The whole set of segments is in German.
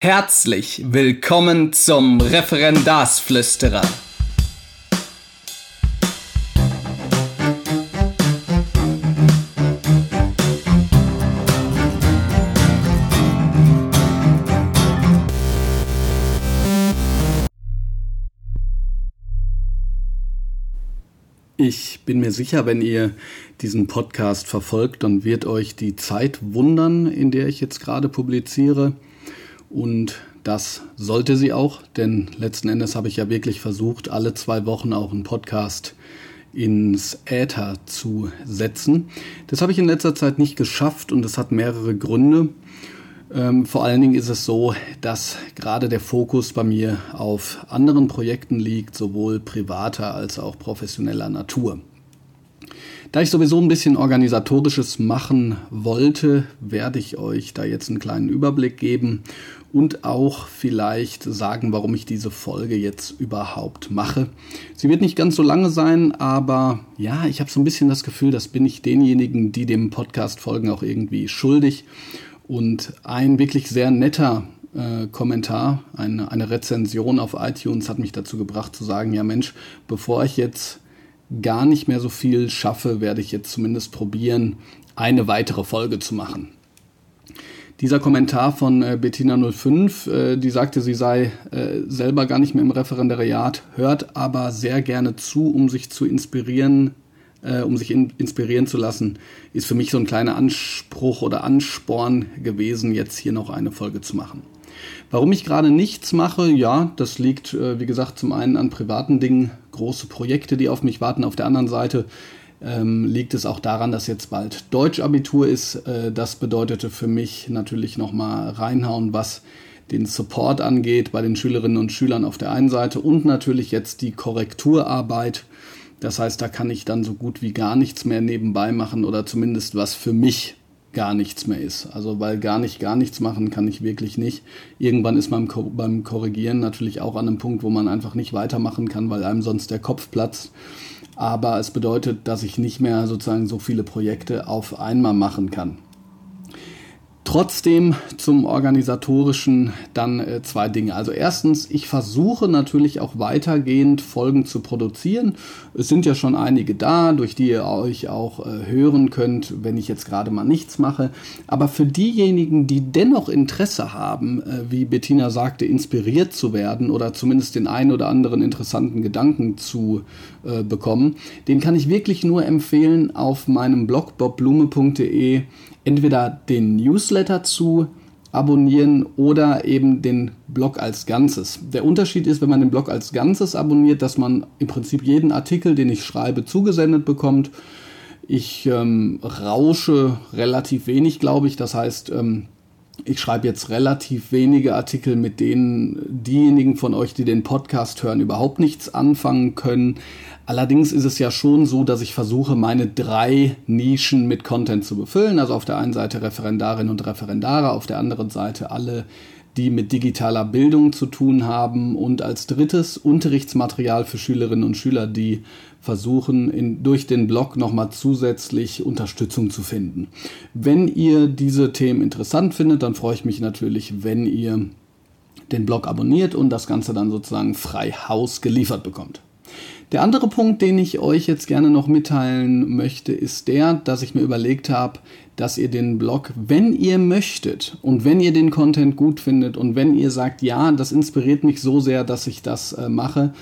Herzlich willkommen zum Referendarsflüsterer. Ich bin mir sicher, wenn ihr diesen Podcast verfolgt, dann wird euch die Zeit wundern, in der ich jetzt gerade publiziere. Und das sollte sie auch, denn letzten Endes habe ich ja wirklich versucht, alle zwei Wochen auch einen Podcast ins Äther zu setzen. Das habe ich in letzter Zeit nicht geschafft und das hat mehrere Gründe. Ähm, vor allen Dingen ist es so, dass gerade der Fokus bei mir auf anderen Projekten liegt, sowohl privater als auch professioneller Natur. Da ich sowieso ein bisschen organisatorisches machen wollte, werde ich euch da jetzt einen kleinen Überblick geben und auch vielleicht sagen, warum ich diese Folge jetzt überhaupt mache. Sie wird nicht ganz so lange sein, aber ja, ich habe so ein bisschen das Gefühl, das bin ich denjenigen, die dem Podcast folgen, auch irgendwie schuldig. Und ein wirklich sehr netter äh, Kommentar, eine, eine Rezension auf iTunes hat mich dazu gebracht zu sagen, ja Mensch, bevor ich jetzt gar nicht mehr so viel schaffe, werde ich jetzt zumindest probieren, eine weitere Folge zu machen. Dieser Kommentar von äh, Bettina05, äh, die sagte, sie sei äh, selber gar nicht mehr im Referendariat, hört aber sehr gerne zu, um sich zu inspirieren, äh, um sich in, inspirieren zu lassen, ist für mich so ein kleiner Anspruch oder Ansporn gewesen, jetzt hier noch eine Folge zu machen. Warum ich gerade nichts mache, ja, das liegt, äh, wie gesagt, zum einen an privaten Dingen, große Projekte, die auf mich warten. Auf der anderen Seite ähm, liegt es auch daran, dass jetzt bald Deutschabitur ist. Äh, das bedeutete für mich natürlich nochmal reinhauen, was den Support angeht bei den Schülerinnen und Schülern auf der einen Seite und natürlich jetzt die Korrekturarbeit. Das heißt, da kann ich dann so gut wie gar nichts mehr nebenbei machen oder zumindest was für mich gar nichts mehr ist. Also weil gar nicht gar nichts machen kann ich wirklich nicht. Irgendwann ist man beim Korrigieren natürlich auch an einem Punkt, wo man einfach nicht weitermachen kann, weil einem sonst der Kopf platzt. Aber es bedeutet, dass ich nicht mehr sozusagen so viele Projekte auf einmal machen kann. Trotzdem zum organisatorischen dann äh, zwei Dinge. Also erstens, ich versuche natürlich auch weitergehend Folgen zu produzieren. Es sind ja schon einige da, durch die ihr euch auch äh, hören könnt, wenn ich jetzt gerade mal nichts mache. Aber für diejenigen, die dennoch Interesse haben, äh, wie Bettina sagte, inspiriert zu werden oder zumindest den einen oder anderen interessanten Gedanken zu äh, bekommen, den kann ich wirklich nur empfehlen, auf meinem Blog bobblume.de entweder den Newsletter zu abonnieren oder eben den Blog als Ganzes. Der Unterschied ist, wenn man den Blog als Ganzes abonniert, dass man im Prinzip jeden Artikel, den ich schreibe, zugesendet bekommt. Ich ähm, rausche relativ wenig, glaube ich. Das heißt, ähm, ich schreibe jetzt relativ wenige Artikel, mit denen diejenigen von euch, die den Podcast hören, überhaupt nichts anfangen können. Allerdings ist es ja schon so, dass ich versuche, meine drei Nischen mit Content zu befüllen. Also auf der einen Seite Referendarinnen und Referendare, auf der anderen Seite alle, die mit digitaler Bildung zu tun haben und als drittes Unterrichtsmaterial für Schülerinnen und Schüler, die versuchen, in, durch den Blog nochmal zusätzlich Unterstützung zu finden. Wenn ihr diese Themen interessant findet, dann freue ich mich natürlich, wenn ihr den Blog abonniert und das Ganze dann sozusagen frei Haus geliefert bekommt. Der andere Punkt, den ich euch jetzt gerne noch mitteilen möchte, ist der, dass ich mir überlegt habe, dass ihr den Blog, wenn ihr möchtet und wenn ihr den Content gut findet und wenn ihr sagt, ja, das inspiriert mich so sehr, dass ich das äh, mache,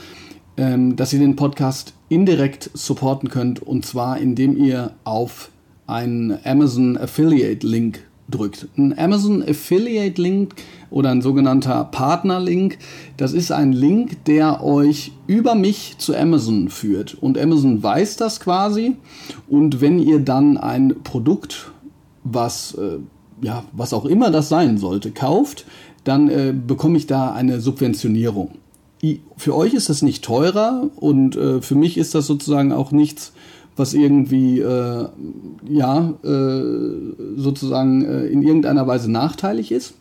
ähm, dass ihr den Podcast indirekt supporten könnt und zwar indem ihr auf einen Amazon Affiliate Link drückt. Ein Amazon Affiliate Link oder ein sogenannter Partner Link, das ist ein Link, der euch über mich zu Amazon führt. Und Amazon weiß das quasi. Und wenn ihr dann ein Produkt, was, äh, ja, was auch immer das sein sollte, kauft, dann äh, bekomme ich da eine Subventionierung. Für euch ist das nicht teurer und äh, für mich ist das sozusagen auch nichts, was irgendwie äh, ja äh, sozusagen äh, in irgendeiner Weise nachteilig ist.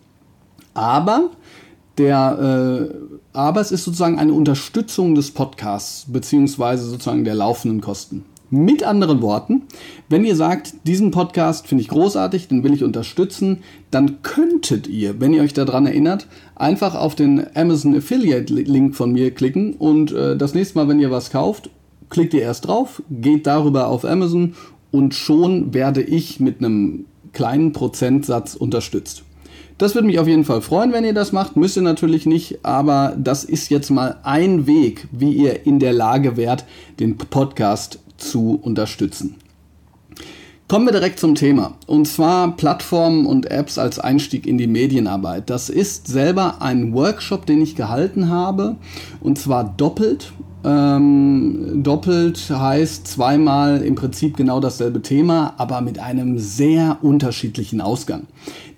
Aber der, äh, aber es ist sozusagen eine Unterstützung des Podcasts beziehungsweise sozusagen der laufenden Kosten. Mit anderen Worten, wenn ihr sagt, diesen Podcast finde ich großartig, den will ich unterstützen, dann könntet ihr, wenn ihr euch daran erinnert, einfach auf den Amazon Affiliate Link von mir klicken und äh, das nächste Mal, wenn ihr was kauft, klickt ihr erst drauf, geht darüber auf Amazon und schon werde ich mit einem kleinen Prozentsatz unterstützt. Das würde mich auf jeden Fall freuen, wenn ihr das macht. Müsst ihr natürlich nicht, aber das ist jetzt mal ein Weg, wie ihr in der Lage wärt, den Podcast zu unterstützen. Kommen wir direkt zum Thema. Und zwar Plattformen und Apps als Einstieg in die Medienarbeit. Das ist selber ein Workshop, den ich gehalten habe. Und zwar doppelt. Ähm, doppelt heißt zweimal im Prinzip genau dasselbe Thema, aber mit einem sehr unterschiedlichen Ausgang.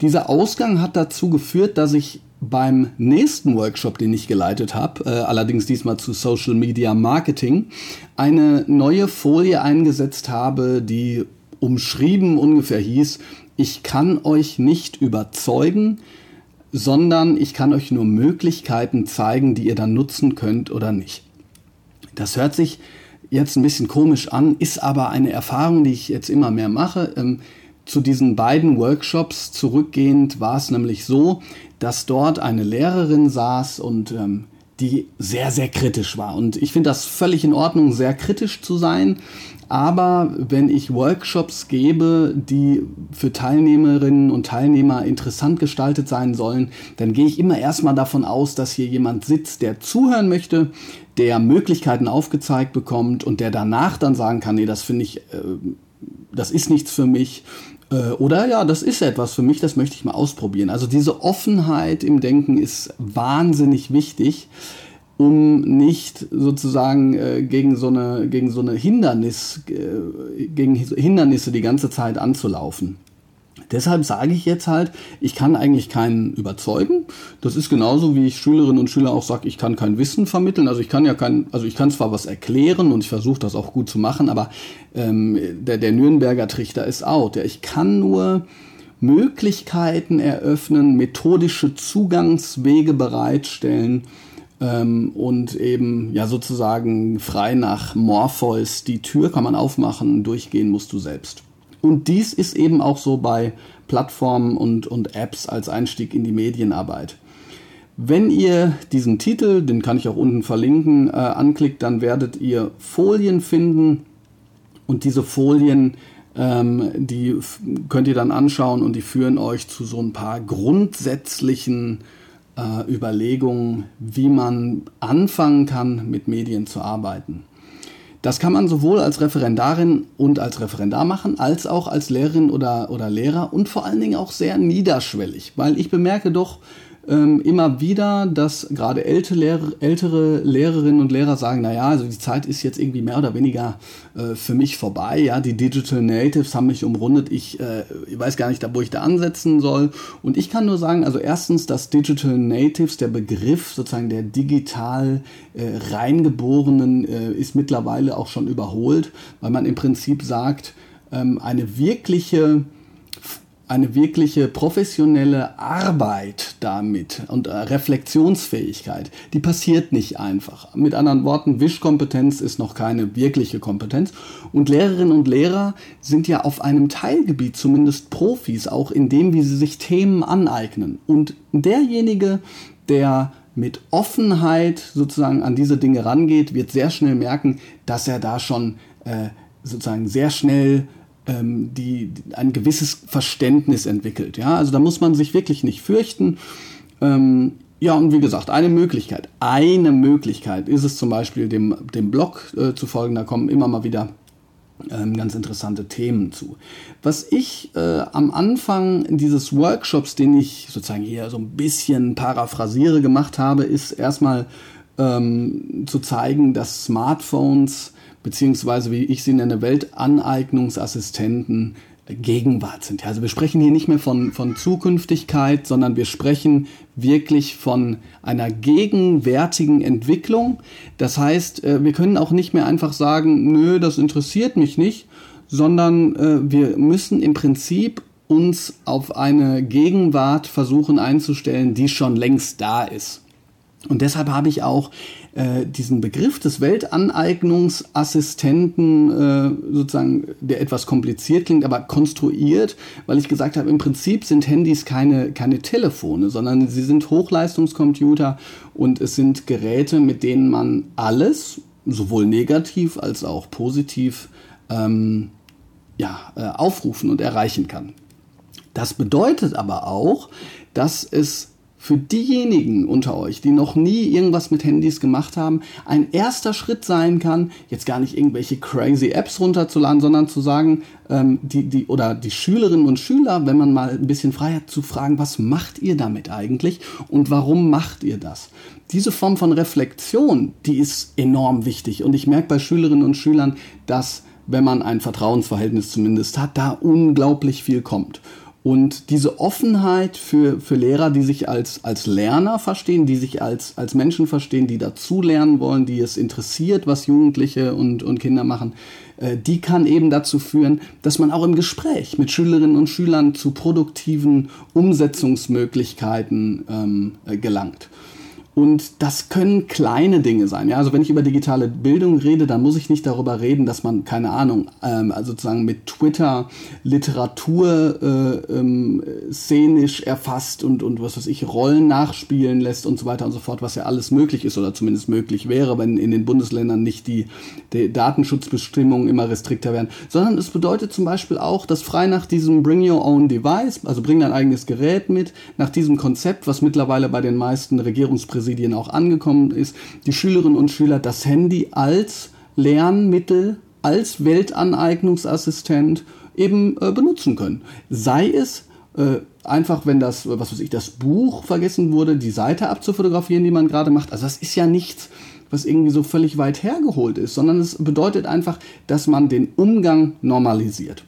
Dieser Ausgang hat dazu geführt, dass ich beim nächsten Workshop, den ich geleitet habe, äh, allerdings diesmal zu Social Media Marketing, eine neue Folie eingesetzt habe, die umschrieben ungefähr hieß, ich kann euch nicht überzeugen, sondern ich kann euch nur Möglichkeiten zeigen, die ihr dann nutzen könnt oder nicht. Das hört sich jetzt ein bisschen komisch an, ist aber eine Erfahrung, die ich jetzt immer mehr mache. Ähm, zu diesen beiden Workshops zurückgehend war es nämlich so, dass dort eine Lehrerin saß und ähm, die sehr, sehr kritisch war. Und ich finde das völlig in Ordnung, sehr kritisch zu sein. Aber wenn ich Workshops gebe, die für Teilnehmerinnen und Teilnehmer interessant gestaltet sein sollen, dann gehe ich immer erstmal davon aus, dass hier jemand sitzt, der zuhören möchte, der Möglichkeiten aufgezeigt bekommt und der danach dann sagen kann, nee, das finde ich, äh, das ist nichts für mich. Äh, oder ja, das ist etwas für mich, das möchte ich mal ausprobieren. Also diese Offenheit im Denken ist wahnsinnig wichtig um nicht sozusagen äh, gegen so eine gegen so eine Hindernis äh, gegen Hindernisse die ganze Zeit anzulaufen. Deshalb sage ich jetzt halt, ich kann eigentlich keinen überzeugen. Das ist genauso wie ich Schülerinnen und Schüler auch sage, ich kann kein Wissen vermitteln. Also ich kann ja kein, also ich kann zwar was erklären und ich versuche das auch gut zu machen, aber ähm, der, der Nürnberger Trichter ist out. Ja, ich kann nur Möglichkeiten eröffnen, methodische Zugangswege bereitstellen ähm, und eben ja sozusagen frei nach Morpheus die Tür kann man aufmachen, durchgehen musst du selbst. Und dies ist eben auch so bei Plattformen und, und Apps als Einstieg in die Medienarbeit. Wenn ihr diesen Titel, den kann ich auch unten verlinken, äh, anklickt, dann werdet ihr Folien finden und diese Folien, ähm, die könnt ihr dann anschauen und die führen euch zu so ein paar grundsätzlichen äh, Überlegungen, wie man anfangen kann, mit Medien zu arbeiten. Das kann man sowohl als Referendarin und als Referendar machen, als auch als Lehrerin oder, oder Lehrer und vor allen Dingen auch sehr niederschwellig, weil ich bemerke doch, ähm, immer wieder, dass gerade ältere, Lehrer, ältere Lehrerinnen und Lehrer sagen, naja, also die Zeit ist jetzt irgendwie mehr oder weniger äh, für mich vorbei. Ja, die Digital Natives haben mich umrundet. Ich, äh, ich weiß gar nicht, wo ich da ansetzen soll. Und ich kann nur sagen, also erstens, dass Digital Natives, der Begriff sozusagen der digital äh, reingeborenen, äh, ist mittlerweile auch schon überholt, weil man im Prinzip sagt, ähm, eine wirkliche eine wirkliche professionelle Arbeit damit und äh, Reflexionsfähigkeit, die passiert nicht einfach. Mit anderen Worten, Wischkompetenz ist noch keine wirkliche Kompetenz. Und Lehrerinnen und Lehrer sind ja auf einem Teilgebiet zumindest Profis, auch in dem, wie sie sich Themen aneignen. Und derjenige, der mit Offenheit sozusagen an diese Dinge rangeht, wird sehr schnell merken, dass er da schon äh, sozusagen sehr schnell ähm, die, ein gewisses Verständnis entwickelt. Ja, also da muss man sich wirklich nicht fürchten. Ähm, ja, und wie gesagt, eine Möglichkeit, eine Möglichkeit ist es zum Beispiel, dem, dem Blog äh, zu folgen. Da kommen immer mal wieder ähm, ganz interessante Themen zu. Was ich äh, am Anfang dieses Workshops, den ich sozusagen hier so ein bisschen paraphrasiere gemacht habe, ist erstmal ähm, zu zeigen, dass Smartphones beziehungsweise wie ich sie nenne, Weltaneignungsassistenten Gegenwart sind. Also wir sprechen hier nicht mehr von, von Zukünftigkeit, sondern wir sprechen wirklich von einer gegenwärtigen Entwicklung. Das heißt, äh, wir können auch nicht mehr einfach sagen, nö, das interessiert mich nicht, sondern äh, wir müssen im Prinzip uns auf eine Gegenwart versuchen einzustellen, die schon längst da ist. Und deshalb habe ich auch äh, diesen Begriff des Weltaneignungsassistenten äh, sozusagen, der etwas kompliziert klingt, aber konstruiert, weil ich gesagt habe, im Prinzip sind Handys keine, keine Telefone, sondern sie sind Hochleistungscomputer und es sind Geräte, mit denen man alles, sowohl negativ als auch positiv, ähm, ja, äh, aufrufen und erreichen kann. Das bedeutet aber auch, dass es für diejenigen unter euch, die noch nie irgendwas mit Handys gemacht haben, ein erster Schritt sein kann, jetzt gar nicht irgendwelche crazy Apps runterzuladen, sondern zu sagen, ähm, die, die, oder die Schülerinnen und Schüler, wenn man mal ein bisschen frei hat, zu fragen, was macht ihr damit eigentlich und warum macht ihr das? Diese Form von Reflexion, die ist enorm wichtig. Und ich merke bei Schülerinnen und Schülern, dass, wenn man ein Vertrauensverhältnis zumindest hat, da unglaublich viel kommt. Und diese Offenheit für, für Lehrer, die sich als, als Lerner verstehen, die sich als, als Menschen verstehen, die dazulernen wollen, die es interessiert, was Jugendliche und, und Kinder machen, äh, die kann eben dazu führen, dass man auch im Gespräch mit Schülerinnen und Schülern zu produktiven Umsetzungsmöglichkeiten ähm, äh, gelangt. Und das können kleine Dinge sein. Ja, also wenn ich über digitale Bildung rede, dann muss ich nicht darüber reden, dass man, keine Ahnung, ähm, also sozusagen mit Twitter Literatur äh, ähm, szenisch erfasst und, und was weiß ich, Rollen nachspielen lässt und so weiter und so fort, was ja alles möglich ist oder zumindest möglich wäre, wenn in den Bundesländern nicht die, die Datenschutzbestimmungen immer restrikter werden. Sondern es bedeutet zum Beispiel auch, dass frei nach diesem Bring Your Own Device, also bring dein eigenes Gerät mit, nach diesem Konzept, was mittlerweile bei den meisten Regierungspräsidenten Präsidien auch angekommen ist, die Schülerinnen und Schüler das Handy als Lernmittel, als Weltaneignungsassistent eben äh, benutzen können. Sei es äh, einfach, wenn das, was weiß ich, das Buch vergessen wurde, die Seite abzufotografieren, die man gerade macht. Also das ist ja nichts, was irgendwie so völlig weit hergeholt ist, sondern es bedeutet einfach, dass man den Umgang normalisiert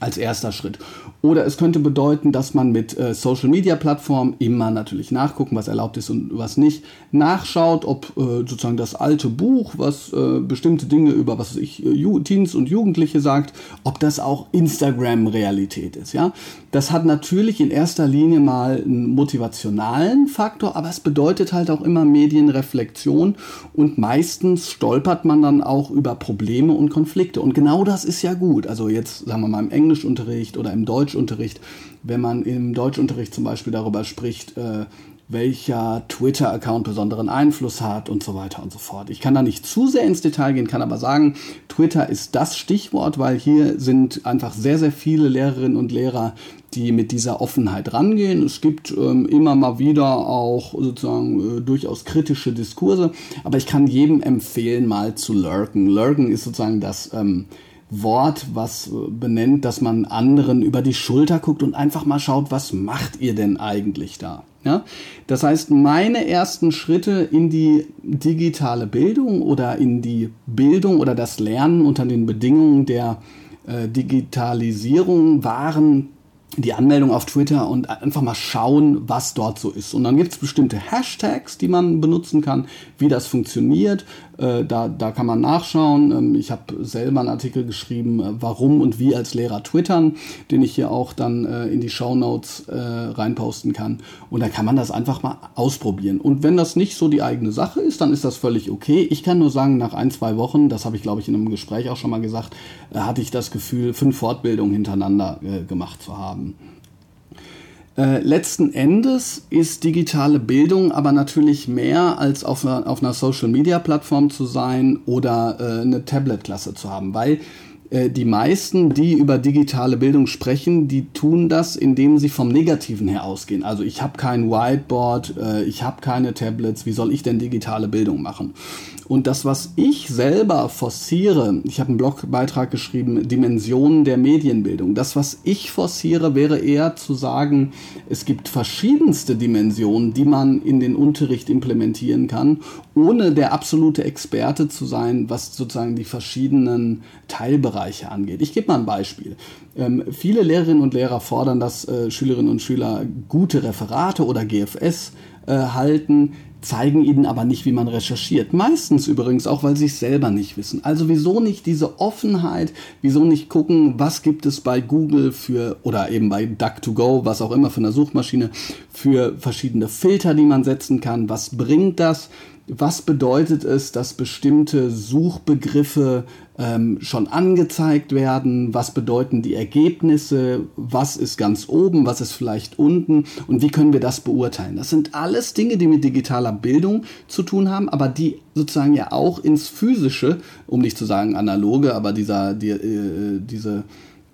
als erster Schritt. Oder es könnte bedeuten, dass man mit äh, Social Media Plattformen immer natürlich nachgucken, was erlaubt ist und was nicht, nachschaut, ob äh, sozusagen das alte Buch, was äh, bestimmte Dinge über was ich äh, Teens und Jugendliche sagt, ob das auch Instagram Realität ist, ja? Das hat natürlich in erster Linie mal einen motivationalen Faktor, aber es bedeutet halt auch immer Medienreflexion und meistens stolpert man dann auch über Probleme und Konflikte und genau das ist ja gut. Also jetzt sagen wir mal im Englischunterricht oder im Deutschunterricht, wenn man im Deutschunterricht zum Beispiel darüber spricht, äh, welcher Twitter-Account besonderen Einfluss hat und so weiter und so fort. Ich kann da nicht zu sehr ins Detail gehen, kann aber sagen, Twitter ist das Stichwort, weil hier sind einfach sehr, sehr viele Lehrerinnen und Lehrer, die mit dieser Offenheit rangehen. Es gibt ähm, immer mal wieder auch sozusagen äh, durchaus kritische Diskurse, aber ich kann jedem empfehlen, mal zu lurken. Lurken ist sozusagen das ähm, Wort, was äh, benennt, dass man anderen über die Schulter guckt und einfach mal schaut, was macht ihr denn eigentlich da? Ja? Das heißt, meine ersten Schritte in die digitale Bildung oder in die Bildung oder das Lernen unter den Bedingungen der äh, Digitalisierung waren die Anmeldung auf Twitter und einfach mal schauen, was dort so ist. Und dann gibt es bestimmte Hashtags, die man benutzen kann, wie das funktioniert. Äh, da, da kann man nachschauen. Ähm, ich habe selber einen Artikel geschrieben, äh, warum und wie als Lehrer twittern, den ich hier auch dann äh, in die Show Notes äh, reinposten kann. Und da kann man das einfach mal ausprobieren. Und wenn das nicht so die eigene Sache ist, dann ist das völlig okay. Ich kann nur sagen, nach ein, zwei Wochen, das habe ich glaube ich in einem Gespräch auch schon mal gesagt, äh, hatte ich das Gefühl, fünf Fortbildungen hintereinander äh, gemacht zu haben. Äh, letzten Endes ist digitale Bildung aber natürlich mehr als auf einer, auf einer Social-Media-Plattform zu sein oder äh, eine Tablet-Klasse zu haben, weil die meisten, die über digitale Bildung sprechen, die tun das, indem sie vom Negativen her ausgehen. Also ich habe kein Whiteboard, äh, ich habe keine Tablets, wie soll ich denn digitale Bildung machen? Und das, was ich selber forciere, ich habe einen Blogbeitrag geschrieben, Dimensionen der Medienbildung. Das, was ich forciere, wäre eher zu sagen, es gibt verschiedenste Dimensionen, die man in den Unterricht implementieren kann, ohne der absolute Experte zu sein, was sozusagen die verschiedenen Teilbereiche angeht. Ich gebe mal ein Beispiel. Ähm, viele Lehrerinnen und Lehrer fordern, dass äh, Schülerinnen und Schüler gute Referate oder GFS äh, halten zeigen ihnen aber nicht, wie man recherchiert. Meistens übrigens auch, weil sie es selber nicht wissen. Also wieso nicht diese Offenheit, wieso nicht gucken, was gibt es bei Google für oder eben bei DuckToGo, was auch immer für eine Suchmaschine, für verschiedene Filter, die man setzen kann. Was bringt das? was bedeutet es, dass bestimmte Suchbegriffe ähm, schon angezeigt werden, was bedeuten die Ergebnisse, was ist ganz oben, was ist vielleicht unten und wie können wir das beurteilen. Das sind alles Dinge, die mit digitaler Bildung zu tun haben, aber die sozusagen ja auch ins physische, um nicht zu sagen analoge, aber dieser, die, äh, diese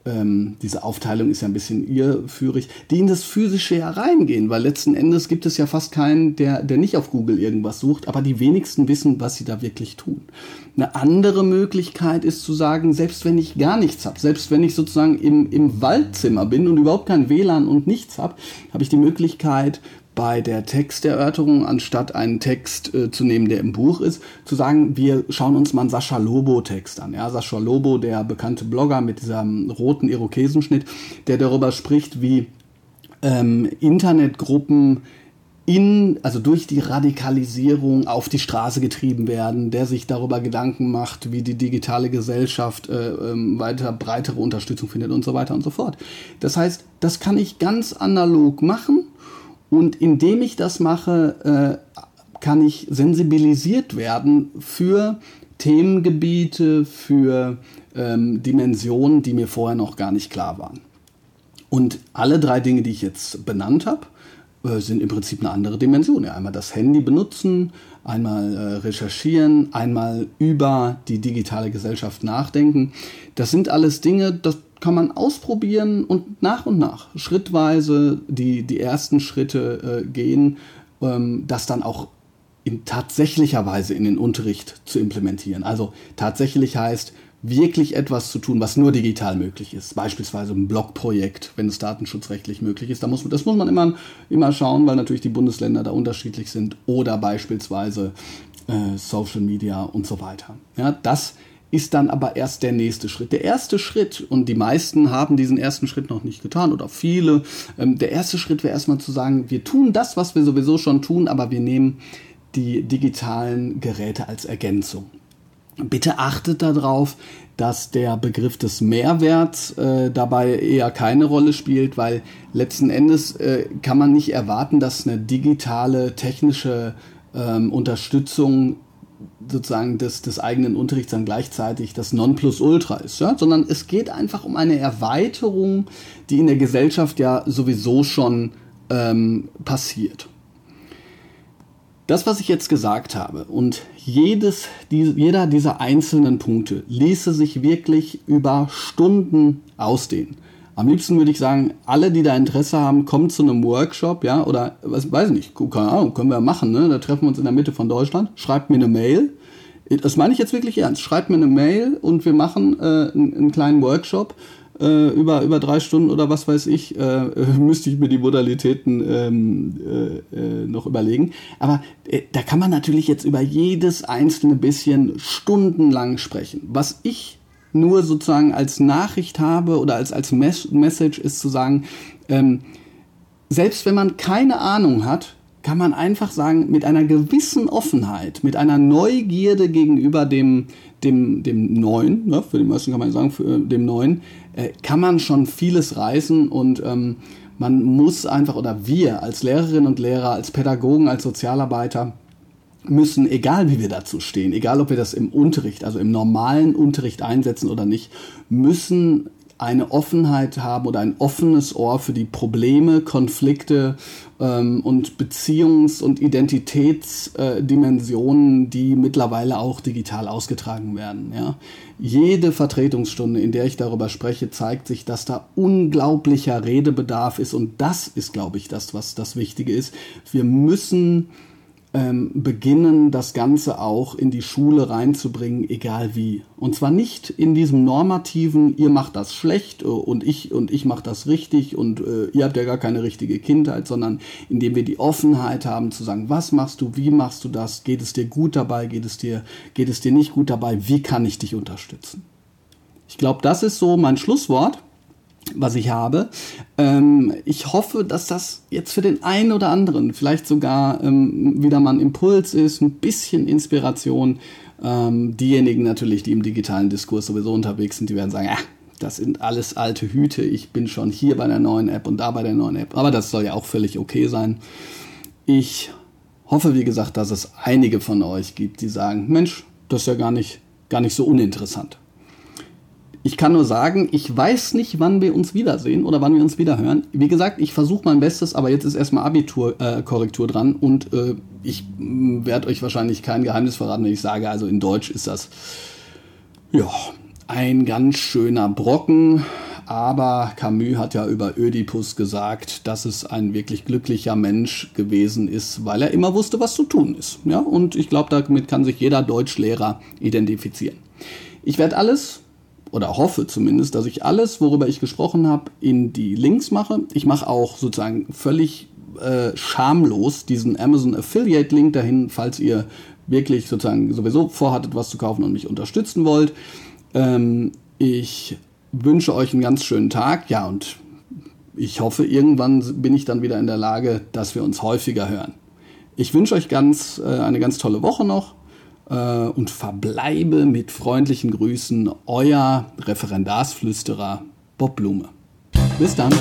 ähm, diese Aufteilung ist ja ein bisschen irrführig, die in das Physische ja reingehen, weil letzten Endes gibt es ja fast keinen, der, der nicht auf Google irgendwas sucht, aber die wenigsten wissen, was sie da wirklich tun. Eine andere Möglichkeit ist zu sagen, selbst wenn ich gar nichts habe, selbst wenn ich sozusagen im, im Waldzimmer bin und überhaupt kein WLAN und nichts habe, habe ich die Möglichkeit, bei der Texterörterung, anstatt einen Text äh, zu nehmen, der im Buch ist, zu sagen, wir schauen uns mal einen Sascha Lobo-Text an. Ja, Sascha Lobo, der bekannte Blogger mit diesem roten Irokesenschnitt, der darüber spricht, wie ähm, Internetgruppen in, also durch die Radikalisierung auf die Straße getrieben werden, der sich darüber Gedanken macht, wie die digitale Gesellschaft äh, ähm, weiter breitere Unterstützung findet und so weiter und so fort. Das heißt, das kann ich ganz analog machen und indem ich das mache, äh, kann ich sensibilisiert werden für Themengebiete, für ähm, Dimensionen, die mir vorher noch gar nicht klar waren. Und alle drei Dinge, die ich jetzt benannt habe, äh, sind im Prinzip eine andere Dimension. Ja, einmal das Handy benutzen, einmal äh, recherchieren, einmal über die digitale Gesellschaft nachdenken. Das sind alles Dinge, das kann man ausprobieren und nach und nach, schrittweise die, die ersten Schritte äh, gehen, ähm, das dann auch in tatsächlicher Weise in den Unterricht zu implementieren. Also tatsächlich heißt, wirklich etwas zu tun, was nur digital möglich ist. Beispielsweise ein Blogprojekt, wenn es datenschutzrechtlich möglich ist. Da muss, das muss man immer, immer schauen, weil natürlich die Bundesländer da unterschiedlich sind. Oder beispielsweise äh, Social Media und so weiter. Ja, das ist dann aber erst der nächste Schritt. Der erste Schritt, und die meisten haben diesen ersten Schritt noch nicht getan oder viele, ähm, der erste Schritt wäre erstmal zu sagen, wir tun das, was wir sowieso schon tun, aber wir nehmen die digitalen Geräte als Ergänzung. Bitte achtet darauf, dass der Begriff des Mehrwerts äh, dabei eher keine Rolle spielt, weil letzten Endes äh, kann man nicht erwarten, dass eine digitale technische ähm, Unterstützung sozusagen des, des eigenen Unterrichts dann gleichzeitig das Nonplusultra ist, ja? sondern es geht einfach um eine Erweiterung, die in der Gesellschaft ja sowieso schon ähm, passiert. Das, was ich jetzt gesagt habe und jedes, die, jeder dieser einzelnen Punkte ließe sich wirklich über Stunden ausdehnen. Am liebsten würde ich sagen, alle, die da Interesse haben, kommen zu einem Workshop, ja, oder was weiß ich nicht, keine Ahnung, können wir machen, ne? Da treffen wir uns in der Mitte von Deutschland, schreibt mir eine Mail. Das meine ich jetzt wirklich ernst. Schreibt mir eine Mail und wir machen äh, einen, einen, kleinen Workshop äh, über, über drei Stunden oder was weiß ich. Äh, müsste ich mir die Modalitäten ähm, äh, äh, noch überlegen. Aber äh, da kann man natürlich jetzt über jedes einzelne bisschen stundenlang sprechen. Was ich nur sozusagen als Nachricht habe oder als, als Mes Message ist zu sagen, ähm, selbst wenn man keine Ahnung hat, kann man einfach sagen, mit einer gewissen Offenheit, mit einer Neugierde gegenüber dem, dem, dem Neuen, ne, für die meisten kann man sagen, für äh, dem Neuen, äh, kann man schon vieles reißen und ähm, man muss einfach, oder wir als Lehrerinnen und Lehrer, als Pädagogen, als Sozialarbeiter, müssen, egal wie wir dazu stehen, egal ob wir das im Unterricht, also im normalen Unterricht einsetzen oder nicht, müssen eine Offenheit haben oder ein offenes Ohr für die Probleme, Konflikte ähm, und Beziehungs- und Identitätsdimensionen, äh, die mittlerweile auch digital ausgetragen werden. Ja? Jede Vertretungsstunde, in der ich darüber spreche, zeigt sich, dass da unglaublicher Redebedarf ist und das ist, glaube ich, das, was das Wichtige ist. Wir müssen ähm, beginnen, das Ganze auch in die Schule reinzubringen, egal wie. Und zwar nicht in diesem normativen, ihr macht das schlecht äh, und ich und ich mache das richtig und äh, ihr habt ja gar keine richtige Kindheit, sondern indem wir die Offenheit haben zu sagen, was machst du, wie machst du das, geht es dir gut dabei, geht es dir, geht es dir nicht gut dabei, wie kann ich dich unterstützen. Ich glaube, das ist so mein Schlusswort. Was ich habe. Ähm, ich hoffe, dass das jetzt für den einen oder anderen vielleicht sogar ähm, wieder mal ein Impuls ist, ein bisschen Inspiration. Ähm, diejenigen natürlich, die im digitalen Diskurs sowieso unterwegs sind, die werden sagen, ah, das sind alles alte Hüte, ich bin schon hier bei der neuen App und da bei der neuen App. Aber das soll ja auch völlig okay sein. Ich hoffe, wie gesagt, dass es einige von euch gibt, die sagen, Mensch, das ist ja gar nicht, gar nicht so uninteressant. Ich kann nur sagen, ich weiß nicht, wann wir uns wiedersehen oder wann wir uns wiederhören. Wie gesagt, ich versuche mein Bestes, aber jetzt ist erstmal Abiturkorrektur äh, dran und äh, ich mm, werde euch wahrscheinlich kein Geheimnis verraten, wenn ich sage, also in Deutsch ist das ja ein ganz schöner Brocken. Aber Camus hat ja über Ödipus gesagt, dass es ein wirklich glücklicher Mensch gewesen ist, weil er immer wusste, was zu tun ist. Ja, und ich glaube, damit kann sich jeder Deutschlehrer identifizieren. Ich werde alles oder hoffe zumindest, dass ich alles, worüber ich gesprochen habe, in die Links mache. Ich mache auch sozusagen völlig äh, schamlos diesen Amazon Affiliate Link dahin, falls ihr wirklich sozusagen sowieso vorhattet, was zu kaufen und mich unterstützen wollt. Ähm, ich wünsche euch einen ganz schönen Tag. Ja, und ich hoffe, irgendwann bin ich dann wieder in der Lage, dass wir uns häufiger hören. Ich wünsche euch ganz, äh, eine ganz tolle Woche noch und verbleibe mit freundlichen Grüßen euer Referendarsflüsterer Bob Blume. Bis dann.